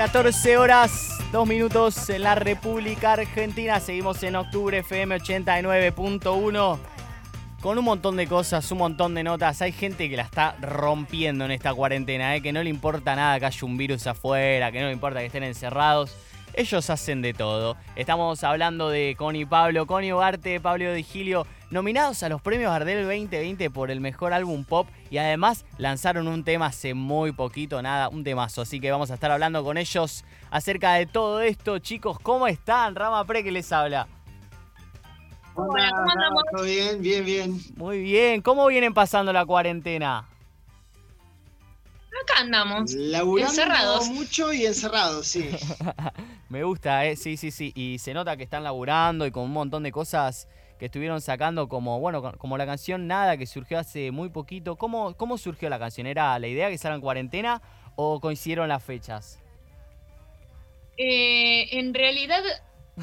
14 horas, 2 minutos en la República Argentina. Seguimos en octubre FM 89.1 con un montón de cosas, un montón de notas. Hay gente que la está rompiendo en esta cuarentena, ¿eh? que no le importa nada que haya un virus afuera, que no le importa que estén encerrados. Ellos hacen de todo. Estamos hablando de Connie Pablo, Connie Ugarte, Pablo Digilio nominados a los premios Gardel 2020 por el mejor álbum pop y además lanzaron un tema hace muy poquito, nada, un temazo. Así que vamos a estar hablando con ellos acerca de todo esto. Chicos, ¿cómo están? Rama Pre que les habla. Hola, ¿cómo andamos? ¿Todo bien? Bien, bien. Muy bien. ¿Cómo vienen pasando la cuarentena? Acá andamos. Laburando encerrados. mucho y encerrados, sí. Me gusta, ¿eh? Sí, sí, sí. Y se nota que están laburando y con un montón de cosas que estuvieron sacando como, bueno, como la canción Nada, que surgió hace muy poquito. ¿Cómo, cómo surgió la canción? ¿Era la idea que salga en cuarentena o coincidieron las fechas? Eh, en realidad,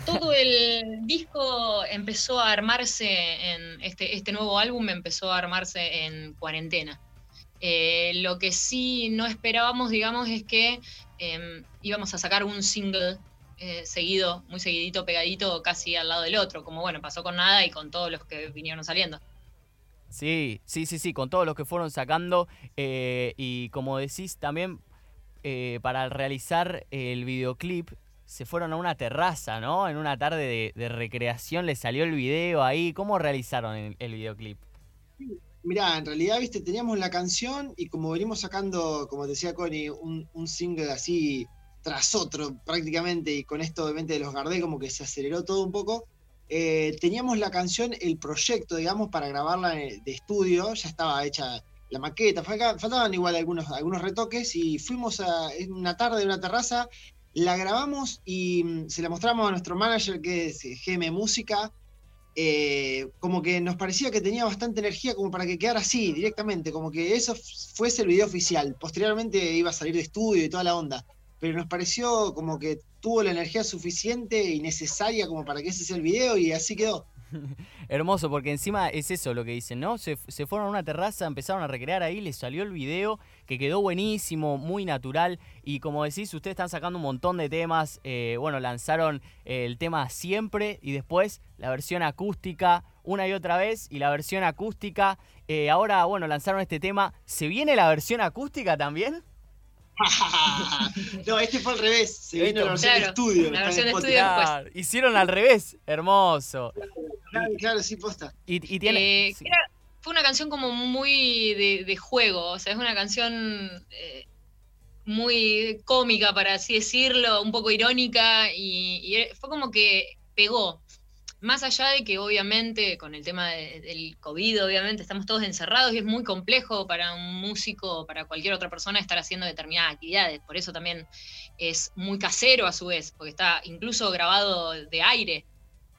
todo el disco empezó a armarse en este, este nuevo álbum empezó a armarse en cuarentena. Eh, lo que sí no esperábamos, digamos, es que em, íbamos a sacar un single eh, seguido, muy seguidito, pegadito, casi al lado del otro, como bueno, pasó con nada y con todos los que vinieron saliendo. Sí, sí, sí, sí, con todos los que fueron sacando eh, y como decís también eh, para realizar el videoclip se fueron a una terraza, ¿no? En una tarde de, recreación les salió el video ahí. ¿Cómo realizaron el, videoclip? Mirá, en realidad, viste, teníamos la canción y como venimos sacando, como decía Connie, un, un single así tras otro prácticamente, y con esto obviamente de los Gardel como que se aceleró todo un poco, eh, teníamos la canción, el proyecto, digamos, para grabarla de estudio, ya estaba hecha la maqueta, faltaban igual algunos, algunos retoques y fuimos a una tarde en una terraza, la grabamos y mm, se la mostramos a nuestro manager que es GM Música, eh, como que nos parecía que tenía bastante energía como para que quedara así directamente, como que eso fuese el video oficial, posteriormente iba a salir de estudio y toda la onda pero nos pareció como que tuvo la energía suficiente y necesaria como para que ese sea el video y así quedó. Hermoso, porque encima es eso lo que dicen, ¿no? Se, fueron a una terraza, empezaron a recrear ahí, les salió el video que quedó buenísimo, muy natural. Y como decís, ustedes están sacando un montón de temas. Eh, bueno, lanzaron el tema Siempre y después la versión acústica una y otra vez y la versión acústica. Eh, ahora, bueno, lanzaron este tema. ¿Se viene la versión acústica también? no, este fue al revés. Se vino la versión de estudio. La versión de estudio Hicieron al revés. Hermoso. Claro, sí, posta. Y, tiene. Eh, fue una canción como muy de, juego. O sea, es una canción eh, muy cómica, para así decirlo, un poco irónica. y fue como que pegó. Más allá de que obviamente con el tema del COVID, obviamente estamos todos encerrados y es muy complejo para un músico o para cualquier otra persona estar haciendo determinadas actividades. Por eso también es muy casero a su vez, porque está incluso grabado de aire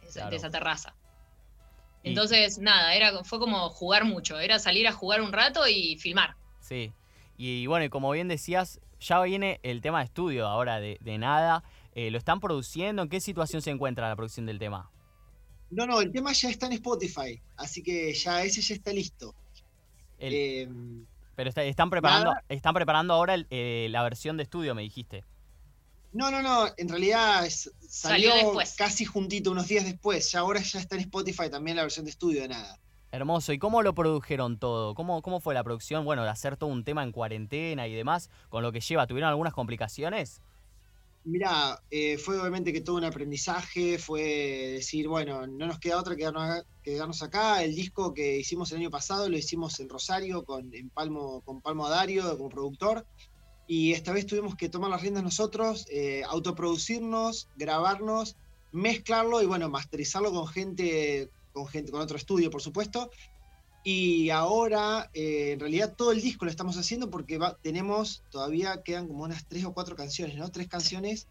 de esa terraza. Entonces, nada, era, fue como jugar mucho, era salir a jugar un rato y filmar. Sí, y bueno, y como bien decías, ya viene el tema de estudio ahora de, nada. Eh, ¿Lo están produciendo? ¿En qué situación se encuentra la producción del tema? No, no, el tema ya está en Spotify, así que ya ese ya está listo. Em, pero están preparando, están preparando ahora eh, la versión de estudio, me dijiste. No, no, no, en realidad salió, casi juntito, unos días después. Ya ahora ya está en Spotify también la versión de estudio de nada. Hermoso. ¿Y cómo lo produjeron todo? ¿Cómo, ¿Cómo fue la producción? Bueno, de hacer todo un tema en cuarentena y demás, con lo que lleva, ¿tuvieron algunas complicaciones? Mira, eh, fue obviamente que todo un aprendizaje, fue decir, bueno, no nos queda otra que quedarnos, acá. El disco que hicimos el año pasado lo hicimos en Rosario con, Palmo, con Palmo Adario como productor. Y esta vez tuvimos que tomar las riendas nosotros, eh, autoproducirnos, grabarnos, mezclarlo y bueno, masterizarlo con gente, con gente, con otro estudio, por supuesto. Y ahora, eh, en realidad, todo el disco lo estamos haciendo porque tenemos, todavía quedan como unas tres o cuatro canciones, ¿no? Tres canciones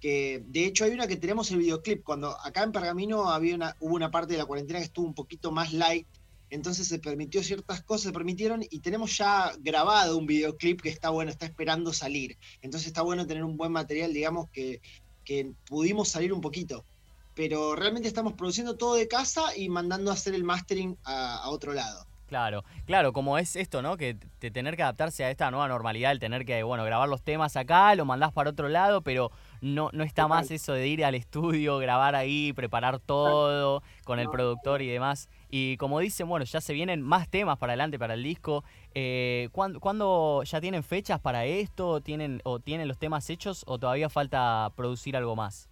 que, de hecho, hay una que tenemos el videoclip. Cuando acá en Pergamino había una, hubo una parte de la cuarentena que estuvo un poquito más light, entonces se permitió ciertas cosas, se permitieron y tenemos ya grabado un videoclip que está bueno, está esperando salir. Entonces está bueno tener un buen material, digamos, que, que pudimos salir un poquito pero realmente estamos produciendo todo de casa y mandando a hacer el mastering a, otro lado. Claro, claro, como es esto, ¿no? Que te tener que adaptarse a esta nueva normalidad, el tener que, bueno, grabar los temas acá, lo mandás para otro lado, pero no, no está más eso de ir al estudio, grabar ahí, preparar todo con el productor y demás. Y como dicen, bueno, ya se vienen más temas para adelante para el disco. Eh, ¿cuándo, ya tienen fechas para esto? ¿Tienen, ¿O tienen los temas hechos o todavía falta producir algo más?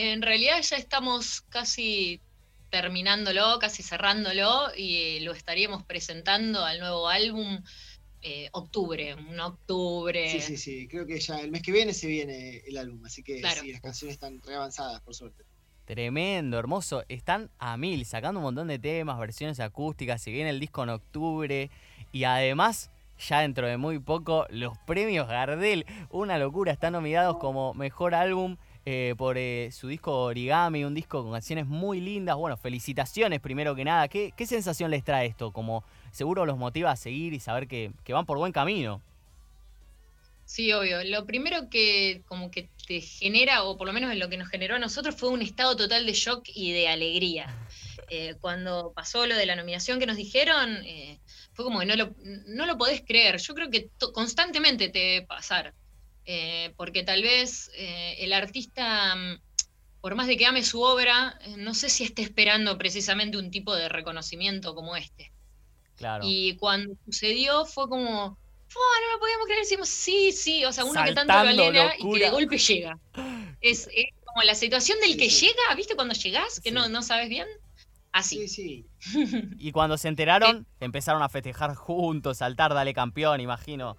En realidad ya estamos casi terminándolo, casi cerrándolo y lo estaríamos presentando al nuevo álbum eh, octubre, un octubre. Sí, sí, sí, creo que ya el mes que viene se viene el álbum, así que sí, las canciones están re avanzadas, por suerte. Tremendo, hermoso. Están a mil, sacando un montón de temas, versiones acústicas. Se viene el disco en octubre. Y además, ya dentro de muy poco, los premios Gardel. Una locura. Están nominados como mejor álbum eh, por eh, su disco Origami, un disco con canciones muy lindas. Bueno, felicitaciones primero que nada. ¿Qué, sensación les trae esto? Como seguro los motiva a seguir y saber que, van por buen camino. Sí, obvio. Lo primero que como que te genera, o por lo menos en lo que nos generó a nosotros, fue un estado total de shock y de alegría. Eh, cuando pasó lo de la nominación que nos dijeron, fue como que no lo, no lo podés creer. Yo creo que constantemente te debe pasar. Eh, porque tal vez eh, el artista, mm, por más de que ame su obra, eh, no sé si esté esperando precisamente un tipo de reconocimiento como este. Claro. Y cuando sucedió fue como, no lo podíamos creer, decimos, sí, sí, o sea, uno que tanto lo anhela y que de golpe llega. Es, como la situación del que llega, ¿viste? Cuando llegás, que no, no sabes bien. Así. Sí, sí. y cuando se enteraron, empezaron a festejar juntos, saltar, dale campeón, imagino.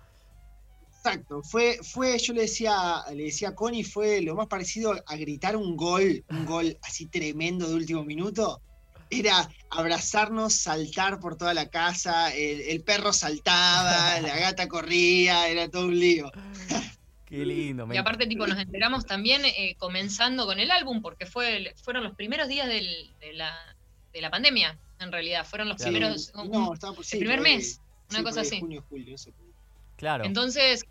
Exacto, fue, fue, yo le decía, le decía a Connie, fue lo más parecido a gritar un gol, un gol así tremendo de último minuto. Era abrazarnos, saltar por toda la casa, el, perro saltaba, la gata corría, era todo un lío. Qué lindo. Y aparte, tipo, nos enteramos también eh, comenzando con el álbum, porque fue, fueron los primeros días de, la, pandemia, en realidad. Fueron los primeros. No, el primer mes, una cosa así. Junio, julio, Claro. Entonces,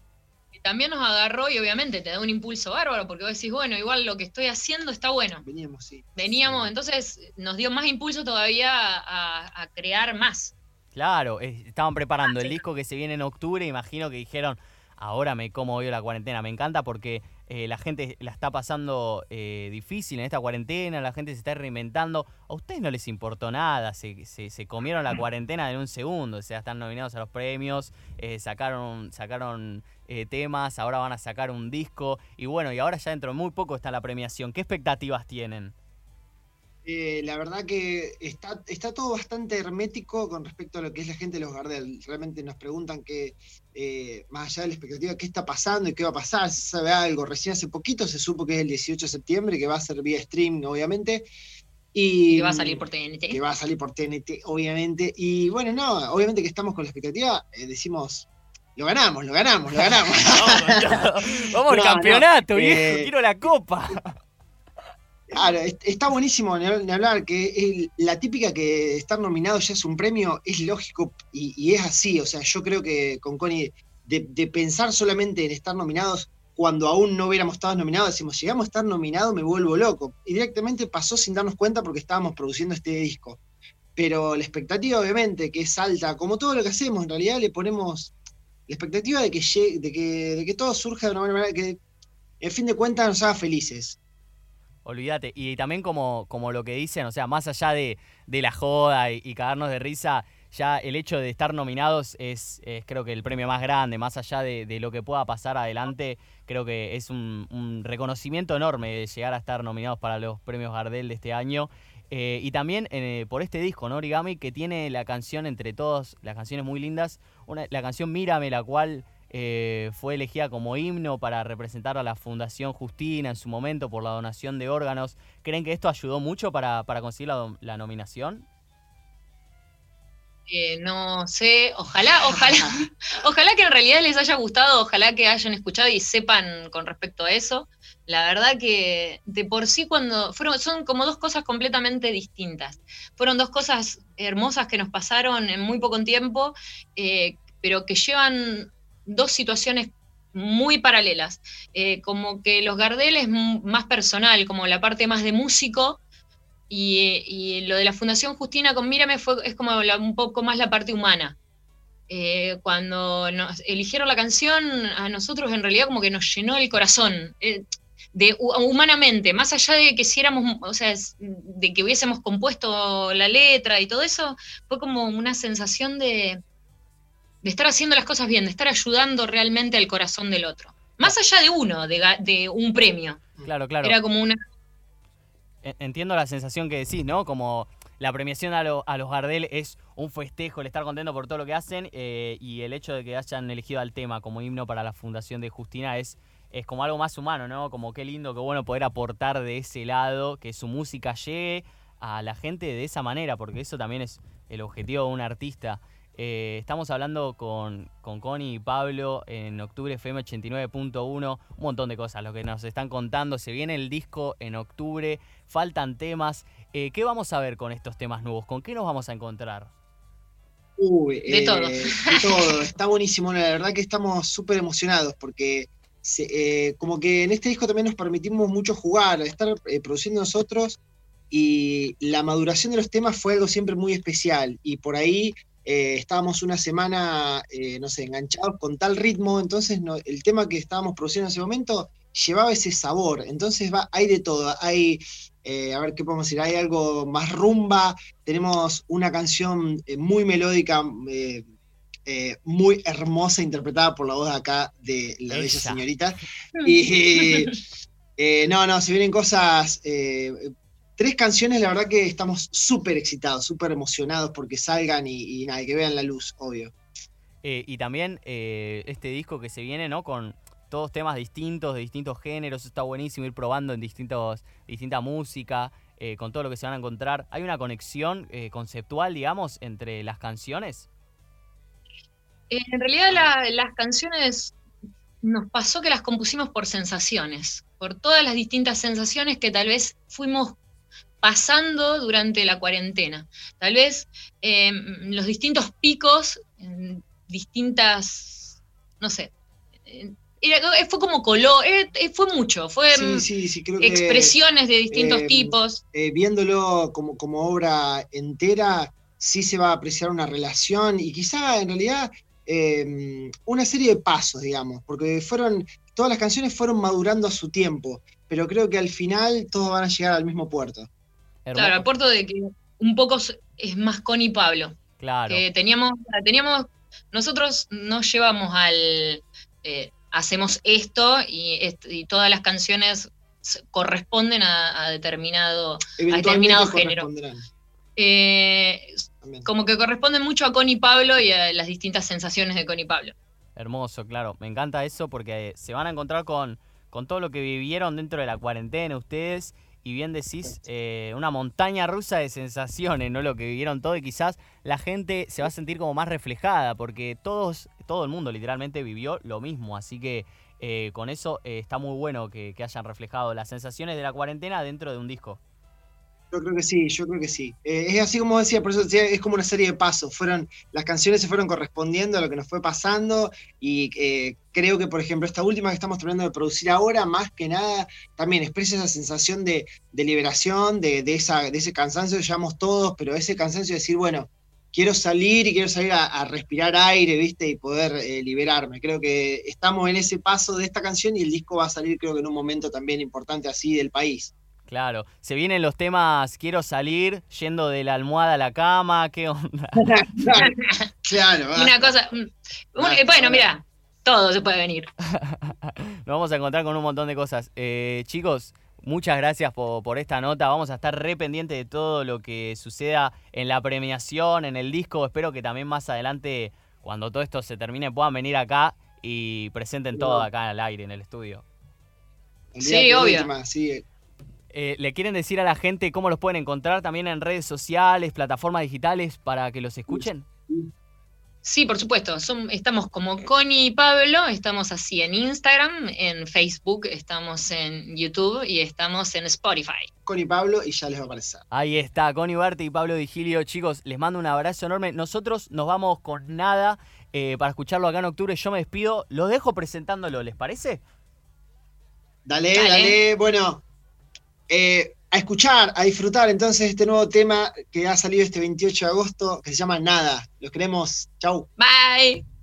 también nos agarró y obviamente te da un impulso bárbaro porque vos decís, bueno, igual lo que estoy haciendo está bueno. Veníamos, sí. Veníamos, entonces nos dio más impulso todavía a, crear más. Claro, estaban preparando el disco que se viene en octubre, imagino que dijeron, ahora me como hoy la cuarentena. Me encanta porque eh, la gente la está pasando eh, difícil en esta cuarentena, la gente se está reinventando. A ustedes no les importó nada, se, se, comieron la cuarentena en un segundo, o sea, están nominados a los premios, eh, sacaron, sacaron temas, ahora van a sacar un disco y bueno, y ahora ya dentro de muy poco está la premiación. ¿Qué expectativas tienen? Eh, la verdad que está, está todo bastante hermético con respecto a lo que es la gente de los Gardel. Realmente nos preguntan que, eh, más allá de la expectativa, qué está pasando y qué va a pasar, se sabe algo. Recién hace poquito se supo que es el 18 de septiembre, que va a ser vía stream, obviamente. Y, que va a salir por TNT. Que va a salir por TNT, obviamente. Y bueno, no, obviamente que estamos con la expectativa, eh, decimos, lo ganamos, lo ganamos, lo ganamos. vamos, al campeonato, viejo, quiero la copa. Claro, está buenísimo ni hablar, que la típica que estar nominado ya es un premio, es lógico y, es así. O sea, yo creo que con Connie, de, pensar solamente en estar nominados cuando aún no hubiéramos estado nominados, decimos, llegamos a estar nominados, me vuelvo loco. Y directamente pasó sin darnos cuenta porque estábamos produciendo este disco. Pero la expectativa, obviamente, que es alta, como todo lo que hacemos, en realidad le ponemos la expectativa de que, llegue, de que, de que todo surja de una manera que, en fin de cuentas, nos haga felices. Olvídate. Y también como, como lo que dicen, o sea, más allá de, la joda y, cagarnos de risa, ya el hecho de estar nominados es, creo que el premio más grande, más allá de, lo que pueda pasar adelante, creo que es un, reconocimiento enorme de llegar a estar nominados para los premios Gardel de este año. Eh, y también eh, por este disco, ¿no? Origami, que tiene la canción entre todos, las canciones muy lindas, una, la canción Mírame, la cual eh, fue elegida como himno para representar a la Fundación Justina en su momento por la donación de órganos. ¿Creen que esto ayudó mucho para, conseguir la, nominación? Eh, no sé, ojalá, ojalá, ojalá que en realidad les haya gustado, ojalá que hayan escuchado y sepan con respecto a eso. La verdad que de por sí cuando fueron, son como dos cosas completamente distintas. Fueron dos cosas hermosas que nos pasaron en muy poco tiempo, eh, pero que llevan dos situaciones muy paralelas. Eh, como que los Gardel es más personal, como la parte más de músico, Y, lo de la Fundación Justina con Mírame fue, es como un poco más la parte humana. Eh, cuando nos eligieron la canción, a nosotros en realidad como que nos llenó el corazón. Eh, de, humanamente, más allá de que si o sea, de que hubiésemos compuesto la letra y todo eso, fue como una sensación de, de estar haciendo las cosas bien, de estar ayudando realmente al corazón del otro. Más allá de uno, de, de un premio. Claro, claro. Era como una... Entiendo la sensación que decís, ¿no? Como la premiación a, a los Gardel es un festejo, el estar contento por todo lo que hacen eh, y el hecho de que hayan elegido al tema como himno para la fundación de Justina es, es como algo más humano, ¿no? Como qué lindo, qué bueno poder aportar de ese lado, que su música llegue a la gente de esa manera, porque eso también es el objetivo de un artista. Eh, estamos hablando con, con Connie y Pablo en octubre FM 89.1, un montón de cosas, lo que nos están contando. Se viene el disco en octubre, faltan temas. Eh, ¿Qué vamos a ver con estos temas nuevos? ¿Con qué nos vamos a encontrar? Uy, de todo. Eh, de todo, está buenísimo. La verdad que estamos súper emocionados porque como que en este disco también nos permitimos mucho jugar, estar produciendo nosotros y la maduración de los temas fue algo siempre muy especial y por ahí eh, estábamos una semana, eh, no sé, enganchados con tal ritmo, entonces el tema que estábamos produciendo en ese momento llevaba ese sabor, entonces va, hay de todo, hay, eh, a ver qué podemos decir, hay algo más rumba, tenemos una canción muy melódica, muy hermosa, interpretada por la voz de acá de la bella señorita, y no, no, se vienen cosas tres canciones, la verdad que estamos súper excitados, súper emocionados porque salgan y, nada, que vean la luz, obvio. Eh, y también eh, este disco que se viene, ¿no? Con todos temas distintos, de distintos géneros, está buenísimo ir probando en distintos, distinta música, eh, con todo lo que se van a encontrar. ¿Hay una conexión conceptual, digamos, entre las canciones? En realidad las canciones nos pasó que las compusimos por sensaciones, por todas las distintas sensaciones que tal vez fuimos pasando durante la cuarentena. Tal vez em, los distintos picos, distintas, no sé, fue como color, fue mucho, fue em, expresiones de distintos em, tipos. Eh, viéndolo como, como obra entera, sí se va a apreciar una relación y quizá en realidad una serie de pasos, digamos, porque fueron, todas las canciones fueron madurando a su tiempo, pero creo que al final todos van a llegar al mismo puerto. Claro, aporto de que un poco es más Connie Pablo. Claro. Que teníamos, teníamos, nosotros nos llevamos al, eh, hacemos esto y, todas las canciones corresponden a, determinado, a determinado género. Eh, como que corresponden mucho a Connie Pablo y a las distintas sensaciones de Connie Pablo. Hermoso, claro. Me encanta eso porque se van a encontrar con, con todo lo que vivieron dentro de la cuarentena ustedes y bien decís, eh, una montaña rusa de sensaciones, ¿no? Lo que vivieron todo y quizás la gente se va a sentir como más reflejada porque todos, todo el mundo literalmente vivió lo mismo, así que eh, con eso eh, está muy bueno que hayan reflejado las sensaciones de la cuarentena dentro de un disco. Yo creo que sí, yo creo que sí. Eh, es así como decía, por eso decía, es como una serie de pasos. Fueron, las canciones se fueron correspondiendo a lo que nos fue pasando y eh, creo que, por ejemplo, esta última que estamos tratando de producir ahora, más que nada, también expresa esa sensación de, liberación, de, esa, de ese cansancio que llevamos todos, pero ese cansancio de decir, bueno, quiero salir y quiero salir a, respirar aire, ¿viste? Y poder eh, liberarme. Creo que estamos en ese paso de esta canción y el disco va a salir, creo que en un momento también importante así del país. Claro, se vienen los temas quiero salir, yendo de la almohada a la cama, ¿qué onda? claro, Una cosa, mm, bueno, mira, todo se puede venir. Nos vamos a encontrar con un montón de cosas. Eh, chicos, muchas gracias por, esta nota. Vamos a estar re pendientes de todo lo que suceda en la premiación, en el disco. Espero que también más adelante, cuando todo esto se termine, puedan venir acá y presenten todo acá al aire, en el estudio. Sí, obvio. sí, eh, ¿Le quieren decir a la gente cómo los pueden encontrar también en redes sociales, plataformas digitales para que los escuchen? Sí, por supuesto. estamos como Connie y Pablo, estamos así en Instagram, en Facebook, estamos en YouTube y estamos en Spotify. Connie y Pablo y ya les va a aparecer. Ahí está, Connie Barte y Pablo Digilio. Chicos, les mando un abrazo enorme. Nosotros nos vamos con nada eh, para escucharlo acá en octubre. Yo me despido. Lo dejo presentándolo, ¿les parece? dale. dale. Bueno, eh, a escuchar, a disfrutar entonces este nuevo tema que ha salido este 28 de agosto que se llama Nada. Los queremos. Chau. Bye.